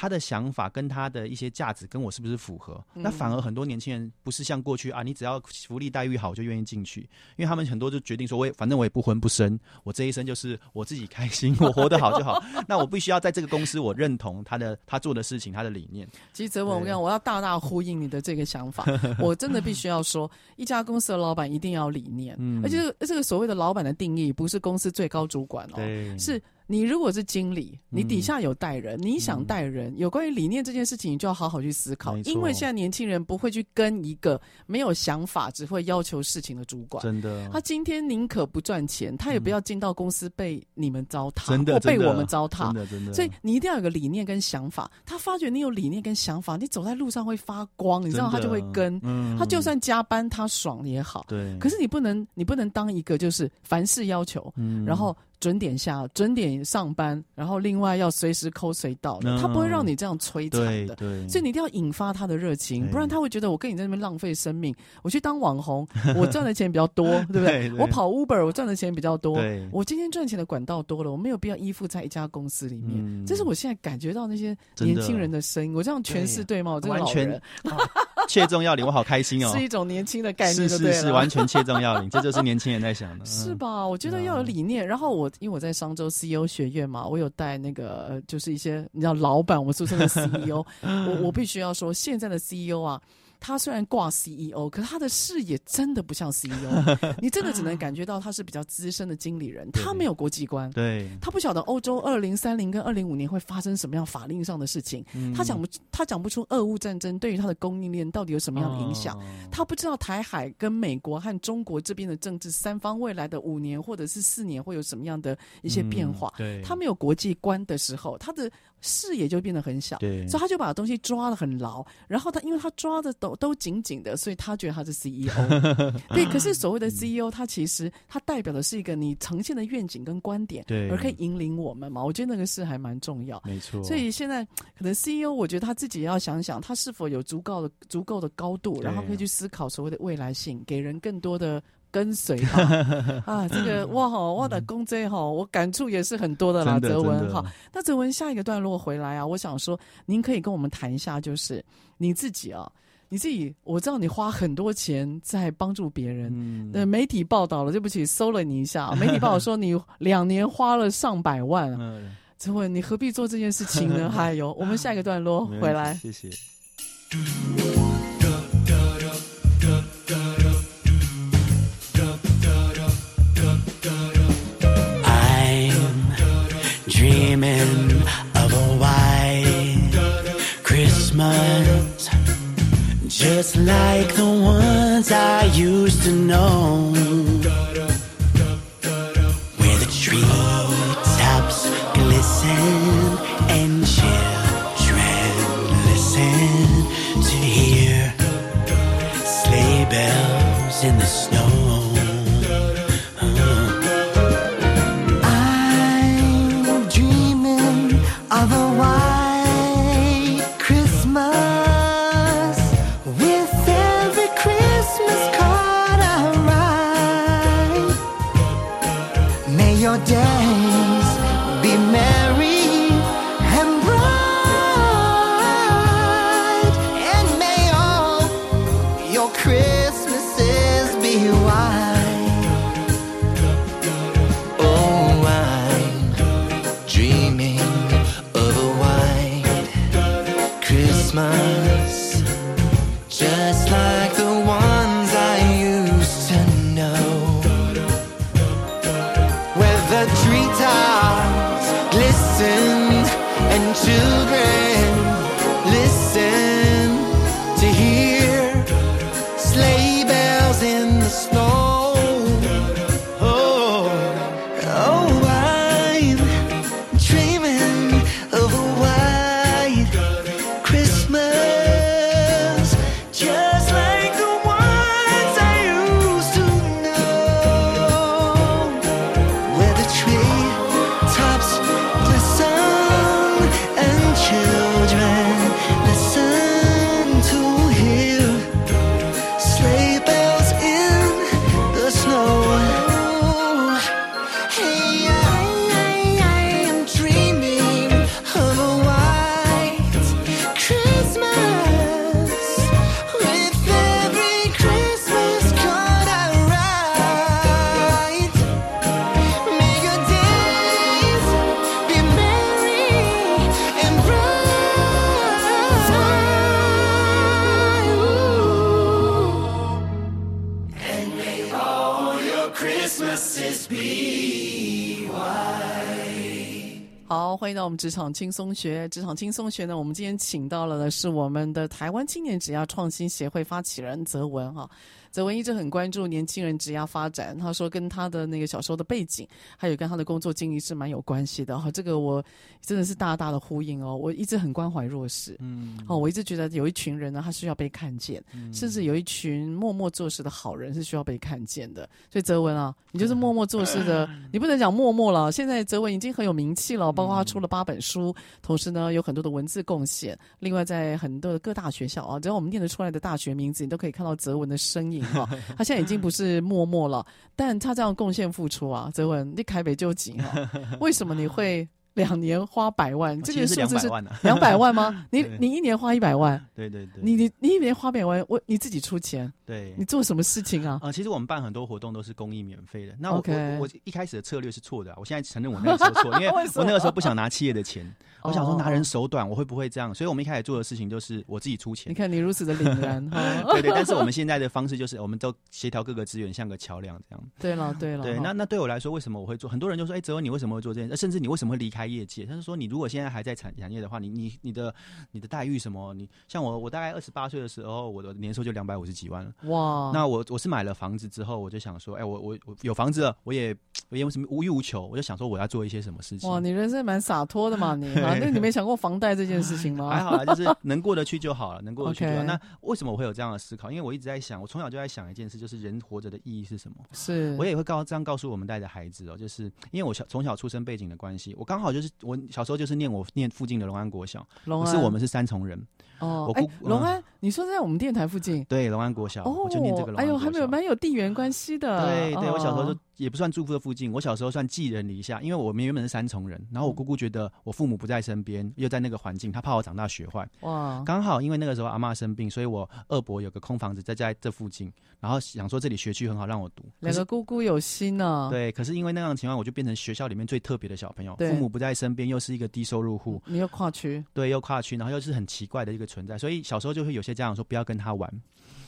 他的想法跟他的一些价值跟我是不是符合？嗯、那反而很多年轻人不是像过去啊，你只要福利待遇好就愿意进去，因为他们很多就决定说，我也反正我也不婚不生，我这一生就是我自己开心，我活得好就好。那我必须要在这个公司，我认同他的他做的事情，他的理念。其实泽文，我跟你讲，我要大大呼应你的这个想法，我真的必须要说，一家公司的老板一定要理念，嗯、而且这个所谓的老板的定义，不是公司最高主管哦，是。你如果是经理，你底下有带人，嗯、你想带人，有关于理念这件事情，你就要好好去思考。因为现在年轻人不会去跟一个没有想法、只会要求事情的主管。真的，他今天宁可不赚钱，他也不要进到公司被你们糟蹋，真的，或被我们糟蹋。真的，真的。所以你一定要有个理念跟想法。他发觉你有理念跟想法，你走在路上会发光，你知道他就会跟。嗯。他就算加班，他爽也好。对。可是你不能，你不能当一个就是凡事要求，嗯，然后。准点下，准点上班，然后另外要随时抠随到的，嗯、他不会让你这样摧残的。对，所以你一定要引发他的热情，不然他会觉得我跟你在那边浪费生命。我去当网红，我赚的钱比较多，对不对？我跑 Uber，我赚的钱比较多。我今天赚钱的管道多了，我没有必要依附在一家公司里面。嗯、这是我现在感觉到那些年轻人的声音。我这样诠释对吗？我这个老人完全、啊、切中要领，我好开心哦。是一种年轻的概念，是是是，完全切中要领，这就是年轻人在想的，是吧？我觉得要有理念。然后我因为我在商周。CEO 学院嘛，我有带那个，就是一些你知道老板，我们俗称的 CEO。我我必须要说，现在的 CEO 啊，他虽然挂 CEO，可他的视野真的不像 CEO，你真的只能感觉到他是比较资深的经理人，他没有国际观，对，他不晓得欧洲二零三零跟二零五年会发生什么样法令上的事情，嗯、他讲不他讲不出俄乌战争对于他的供应链到底有什么样的影响，哦、他不知道台海跟美国和中国这边的政治三方未来的五年或者是四年会有什么样的一些变化，嗯、对，他没有国际观的时候，他的。视野就变得很小，对，所以他就把东西抓得很牢，然后他因为他抓的都都紧紧的，所以他觉得他是 CEO。对，可是所谓的 CEO，他其实他代表的是一个你呈现的愿景跟观点，对，而可以引领我们嘛。我觉得那个事还蛮重要，没错。所以现在可能 CEO，我觉得他自己要想想，他是否有足够的足够的高度，然后可以去思考所谓的未来性，给人更多的。跟随哈 啊，这个 哇哈，我的公贼哈，我感触也是很多的啦。泽文哈，那泽文下一个段落回来啊，我想说，您可以跟我们谈一下，就是你自己啊，你自己，我知道你花很多钱在帮助别人。嗯，那媒体报道了，对不起，搜了你一下，媒体报道说你两年花了上百万。嗯，泽文，你何必做这件事情呢？还有，我们下一个段落回来，谢谢。欢迎到我们职场轻松学。职场轻松学呢，我们今天请到了的是我们的台湾青年职业创新协会发起人泽文哈。泽文一直很关注年轻人职涯发展，他说跟他的那个小时候的背景，还有跟他的工作经历是蛮有关系的哈。这个我真的是大大的呼应哦。我一直很关怀弱势，嗯，哦，我一直觉得有一群人呢，他需要被看见，嗯、甚至有一群默默做事的好人是需要被看见的。所以泽文啊，你就是默默做事的，嗯、你不能讲默默了。现在泽文已经很有名气了，包括他出了八本书，同时呢有很多的文字贡献。另外在很多的各大学校啊，只要我们念得出来的大学名字，你都可以看到泽文的身影。哈，他现在已经不是默默了，但他这样贡献付出啊，泽文，你台北就紧哈，为什么你会两年花百万，这个数字是两百万 吗？你你一年花一百万，对对对，你你你一年花百万，我你自己出钱，对你做什么事情啊？啊、呃，其实我们办很多活动都是公益免费的。那我我我一开始的策略是错的、啊，我现在承认我那个时候错，因为我那个时候不想拿企业的钱，我想说拿人手短，我会不会这样？所以我们一开始做的事情就是我自己出钱。你看你如此的凛然哈，对对，但是我们现在的方式就是，我们都协调各个资源，像个桥梁这样。对了对了，对，那那对我来说，为什么我会做？很多人就说，哎、欸，泽文你为什么会做这件事？甚至你为什么会离开业界？他是说，你如果现在还在产产业的话，你你你的你的待遇什么？你像我，我大概二十八岁的时候，我的年收就两百五十几万了。哇！那我我是买了房子之后，我就想说，哎、欸，我我我有房子了，我也我也什么无欲无求，我就想说我要做一些什么事情。哇，你人生蛮洒脱的嘛，你啊，那你没想过房贷这件事情吗？还好啦，就是能过得去就好了，能过得去就好。那为什么我会有这样的思考？因为我一直在想，我从小就在想一件事，就是人活着的意义是什么？是我也会告这样告诉我们带的孩子哦，就是因为我小从小出生背景的关系，我刚好就是我小时候就是念我念附近的龙安国小，可是我们是三重人。哦，哎，龙安，你说在我们电台附近？对，龙安国小，我就念这个龙安。哎呦，还没有蛮有地缘关系的。对对，我小时候就也不算住的附近，我小时候算寄人篱下，因为我们原本是三重人，然后我姑姑觉得我父母不在身边，又在那个环境，她怕我长大学坏。哇，刚好因为那个时候阿妈生病，所以我二伯有个空房子在在这附近，然后想说这里学区很好，让我读。两个姑姑有心呢。对，可是因为那样的情况，我就变成学校里面最特别的小朋友，父母不在身边，又是一个低收入户，你又跨区，对，又跨区，然后又是很奇怪的一个存在，所以小时候。就会有些家长说不要跟他玩，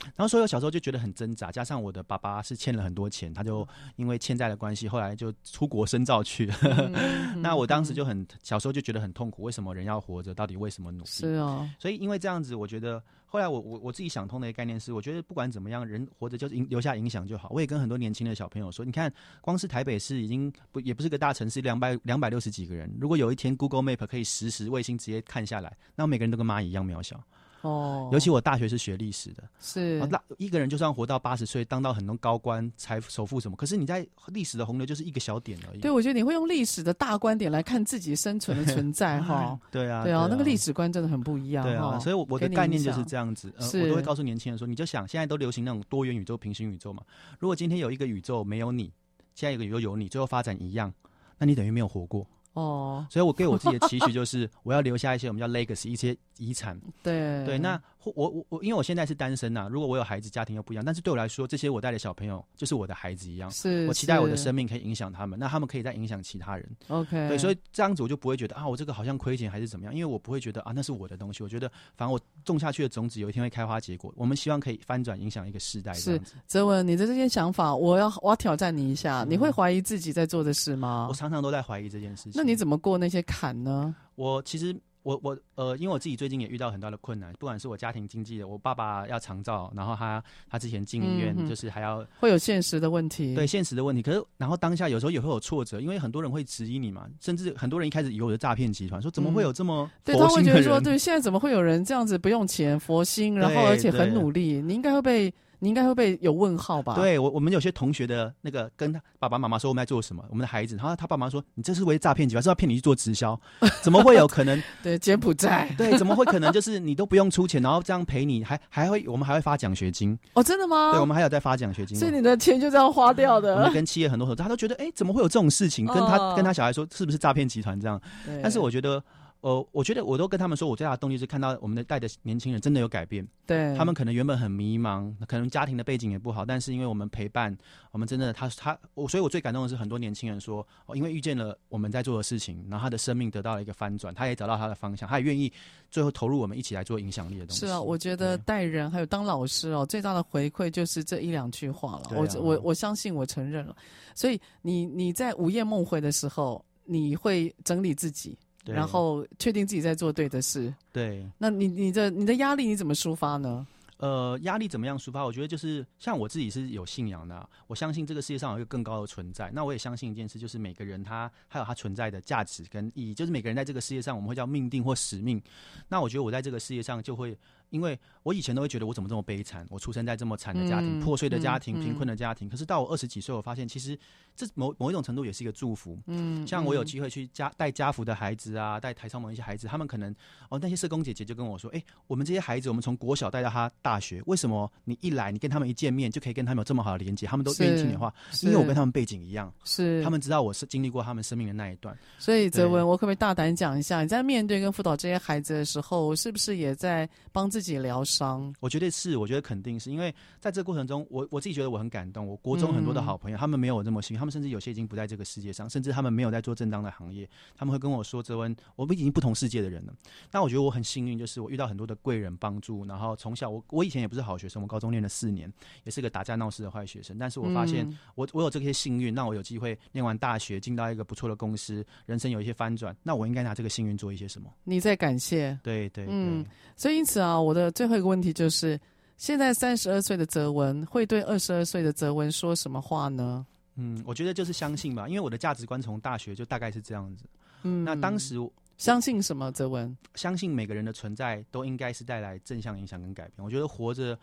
然后所以我小时候就觉得很挣扎。加上我的爸爸是欠了很多钱，他就因为欠债的关系，后来就出国深造去了。嗯、那我当时就很小时候就觉得很痛苦，为什么人要活着？到底为什么努力？是哦。所以因为这样子，我觉得后来我我我自己想通的一个概念是，我觉得不管怎么样，人活着就是留下影响就好。我也跟很多年轻的小朋友说，你看，光是台北市已经不也不是个大城市，两百两百六十几个人。如果有一天 Google Map 可以实时卫星直接看下来，那每个人都跟蚂蚁一样渺小。哦，尤其我大学是学历史的，是那一个人就算活到八十岁，当到很多高官、财富首富什么，可是你在历史的洪流就是一个小点而已。对，我觉得你会用历史的大观点来看自己生存的存在，哈。对啊，对啊，那个历史观真的很不一样。对啊，所以我我的概念就是这样子，呃我都会告诉年轻人说，你就想现在都流行那种多元宇宙、平行宇宙嘛。如果今天有一个宇宙没有你，现在有一个宇宙有你，最后发展一样，那你等于没有活过。哦，所以我给我自己的期许 就是，我要留下一些我们叫 legacy 一些遗产。对对，那我我我，因为我现在是单身呐、啊，如果我有孩子，家庭又不一样。但是对我来说，这些我带的小朋友就是我的孩子一样。是，我期待我的生命可以影响他们，那他们可以再影响其他人。OK，对，所以这样子我就不会觉得啊，我这个好像亏钱还是怎么样，因为我不会觉得啊，那是我的东西。我觉得反正我种下去的种子有一天会开花结果。我们希望可以翻转影响一个世代。是，泽文，你的这些想法，我要我要挑战你一下，你会怀疑自己在做的事吗？我常常都在怀疑这件事情。那你怎么过那些坎呢？我其实。我我呃，因为我自己最近也遇到很大的困难，不管是我家庭经济的，我爸爸要长照，然后他他之前进医院，嗯、就是还要会有现实的问题，对现实的问题。可是然后当下有时候也会有挫折，因为很多人会质疑你嘛，甚至很多人一开始以为我是诈骗集团，说怎么会有这么对，他会觉得说，对，现在怎么会有人这样子不用钱佛心，然后而且很努力，你应该会被。你应该会被有问号吧？对，我我们有些同学的那个跟他爸爸妈妈说我们在做什么，我们的孩子，然后他爸妈说，你这是为诈骗集团，是要骗你去做直销，怎么会有可能？对，柬埔寨，对，怎么会可能？就是你都不用出钱，然后这样陪你，还还会我们还会发奖学金哦？真的吗？对，我们还有在发奖学金，所以你的钱就这样花掉的。我们跟企业很多合作，他都觉得哎，怎么会有这种事情？跟他、哦、跟他小孩说是不是诈骗集团这样？对但是我觉得。呃，我觉得我都跟他们说，我最大的动力是看到我们的带的年轻人真的有改变。对，他们可能原本很迷茫，可能家庭的背景也不好，但是因为我们陪伴，我们真的他他我，所以我最感动的是很多年轻人说，哦，因为遇见了我们在做的事情，然后他的生命得到了一个翻转，他也找到他的方向，他也愿意最后投入我们一起来做影响力的东西。是啊，我觉得带人还有当老师哦，最大的回馈就是这一两句话了。啊、我我我相信我承认了，所以你你在午夜梦回的时候，你会整理自己。对然后确定自己在做对的事。对，那你你的你的压力你怎么抒发呢？呃，压力怎么样抒发？我觉得就是像我自己是有信仰的啊，我相信这个世界上有一个更高的存在。那我也相信一件事，就是每个人他还有他存在的价值跟意义，就是每个人在这个世界上，我们会叫命定或使命。那我觉得我在这个世界上就会因为我以前都会觉得我怎么这么悲惨，我出生在这么惨的家庭、嗯破碎的家庭、嗯贫困的家庭。可是到我二十几岁，我发现其实这某某一种程度也是一个祝福。嗯，像我有机会去家带家福的孩子啊，带台商盟一些孩子，他们可能哦那些社工姐姐就跟我说，哎，我们这些孩子，我们从国小带到他大学，为什么你一来，你跟他们一见面就可以跟他们有这么好的连接？他们都愿意听你的话，因为我跟他们背景一样，是他们知道我是经历过他们生命的那一段。所以泽文，我可不可以大胆讲一下，你在面对跟辅导这些孩子的时候，是不是也在帮自己疗伤？我觉得是，我觉得肯定是因为在这个过程中，我我自己觉得我很感动。我国中很多的好朋友，他们没有我这么幸运，他们甚至有些已经不在这个世界上，甚至他们没有在做正当的行业。他们会跟我说：“泽文，我们已经不同世界的人了。”那我觉得我很幸运，就是我遇到很多的贵人帮助。然后从小我我以前也不是好学生，我高中念了四年，也是个打架闹事的坏学生。但是我发现我我有这些幸运，让我有机会念完大学，进到一个不错的公司，人生有一些翻转。那我应该拿这个幸运做一些什么？你在感谢？对对对。嗯，所以因此啊，我的最后一个问题就是：现在三十二岁的泽文会对二十二岁的泽文说什么话呢？嗯，我觉得就是相信吧，因为我的价值观从大学就大概是这样子。嗯，那当时相信什么？泽文相信每个人的存在都应该是带来正向影响跟改变。我觉得活着，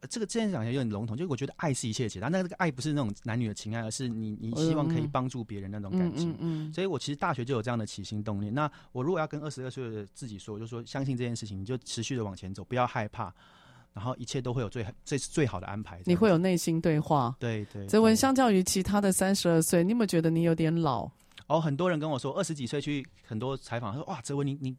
呃、这个这样讲起来有点笼统，就是我觉得爱是一切的解答。但这个爱不是那种男女的情爱，而是你你希望可以帮助别人那种感情。嗯嗯，嗯。所以我其实大学就有这样的起心动念。那我如果要跟二十二岁的自己说，我就说相信这件事情，你就持续的往前走，不要害怕，然后一切都会有最这是最好的安排。你会有内心对话。对对。泽文相较于其他的三十二岁，你有没有觉得你有点老？哦，很多人跟我说，二十几岁去很多采访，他说哇，泽文你你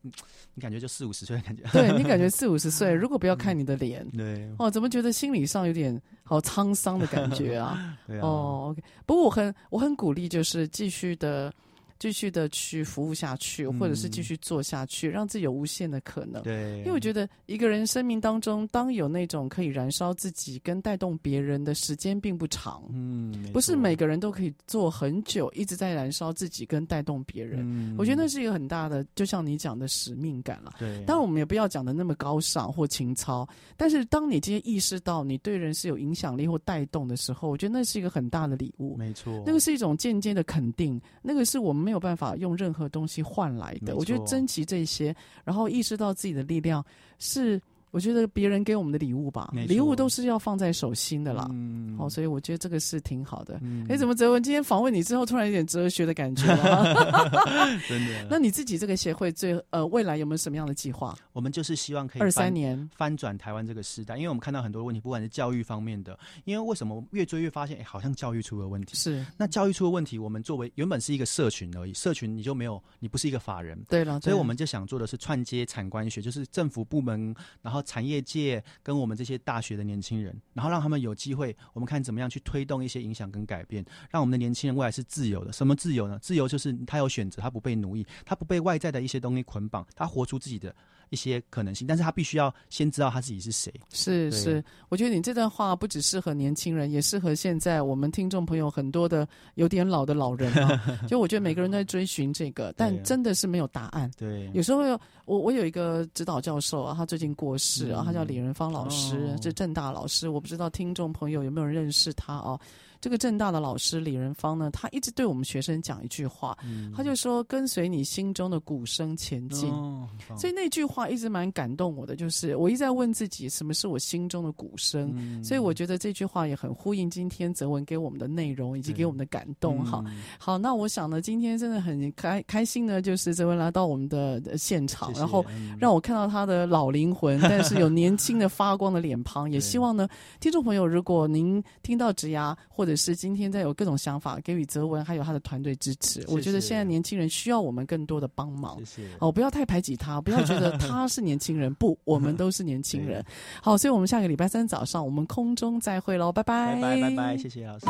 你感觉就四五十岁的感觉。对，你感觉四五十岁，如果不要看你的脸，嗯、对，哦，怎么觉得心理上有点好沧桑的感觉啊？对啊。哦，OK，不过我很我很鼓励，就是继续的。继续的去服务下去，或者是继续做下去，嗯、让自己有无限的可能。对，因为我觉得一个人生命当中，当有那种可以燃烧自己跟带动别人的时间并不长。嗯，不是每个人都可以做很久，一直在燃烧自己跟带动别人。嗯，我觉得那是一个很大的，就像你讲的使命感了。对，当然我们也不要讲的那么高尚或情操，但是当你今天意识到你对人是有影响力或带动的时候，我觉得那是一个很大的礼物。没错，那个是一种间接的肯定，那个是我们没有办法用任何东西换来的。我觉得珍惜这些，然后意识到自己的力量是。我觉得别人给我们的礼物吧，礼物都是要放在手心的啦。嗯，哦，所以我觉得这个是挺好的。哎、嗯，怎么哲文今天访问你之后，突然有点哲学的感觉了？真的？那你自己这个协会最呃未来有没有什么样的计划？我们就是希望可以二三年翻转台湾这个时代，因为我们看到很多问题，不管是教育方面的，因为为什么越追越发现，哎，好像教育出了问题。是，那教育出了问题，我们作为原本是一个社群而已，社群你就没有，你不是一个法人。对了，所以我们就想做的是串接产官学，就是政府部门，然后产业界。跟我们这些大学的年轻人，然后让他们有机会，我们看怎么样去推动一些影响跟改变，让我们的年轻人未来是自由的。什么自由呢？自由就是他有选择，他不被奴役，他不被外在的一些东西捆绑，他活出自己的一些可能性。但是他必须要先知道他自己是谁。是是，我觉得你这段话不只适合年轻人，也适合现在我们听众朋友很多的有点老的老人啊。就我觉得每个人都在追寻这个，但真的是没有答案。对，有时候我我有一个指导教授啊，他最近过世啊，他叫李仁芳老师，是正大老师。我不知道听众朋友有没有人认识他啊？这个正大的老师李仁芳呢，他一直对我们学生讲一句话，嗯、他就说：“跟随你心中的鼓声前进。哦”所以那句话一直蛮感动我的，就是我一直在问自己，什么是我心中的鼓声？嗯、所以我觉得这句话也很呼应今天泽文给我们的内容以及给我们的感动。哈、嗯，好，那我想呢，今天真的很开开心呢，就是泽文来到我们的现场，谢谢然后让我看到他的老灵魂，但是有年轻的发光的脸庞。也 希望呢，听众朋友，如果您听到职涯或者或者是今天在有各种想法，给予泽文还有他的团队支持。我觉得现在年轻人需要我们更多的帮忙。哦，不要太排挤他，不要觉得他是年轻人，不，我们都是年轻人。好，所以我们下个礼拜三早上我们空中再会喽，拜拜，拜拜拜拜，谢谢老师。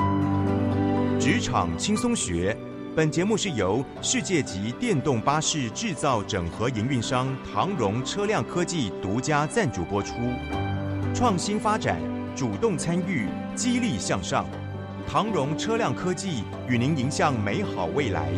职场轻松学，本节目是由世界级电动巴士制造整合营运商唐荣车辆科技独家赞助播出，创新发展，主动参与，激励向上。唐荣车辆科技与您迎向美好未来。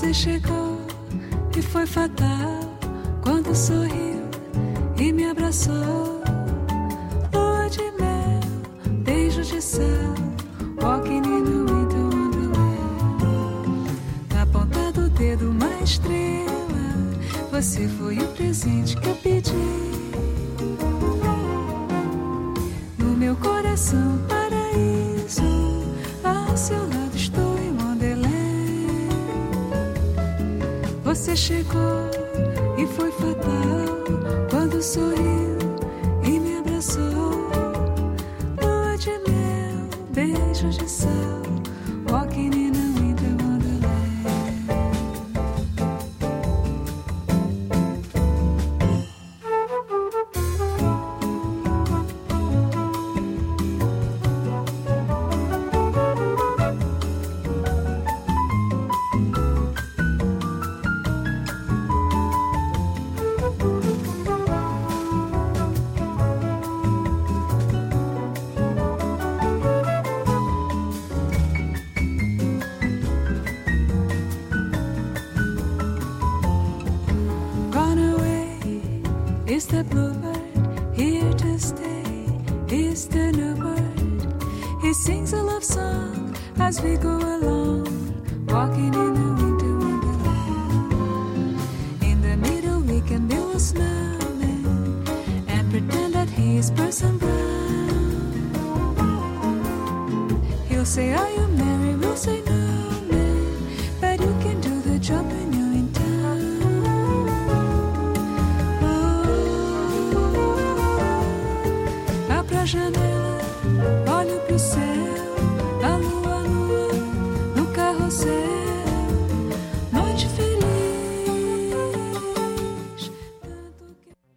Você chegou e foi fatal quando sorriu e me abraçou. Lua de mel, beijo de sal, walking in the winter wonderland. Na ponta do dedo uma estrela, você foi o presente que eu pedi. No meu coração paraíso, ao seu lado. Você chegou e foi fatal quando sorriu e me abraçou. Lua de mel, beijo de sal,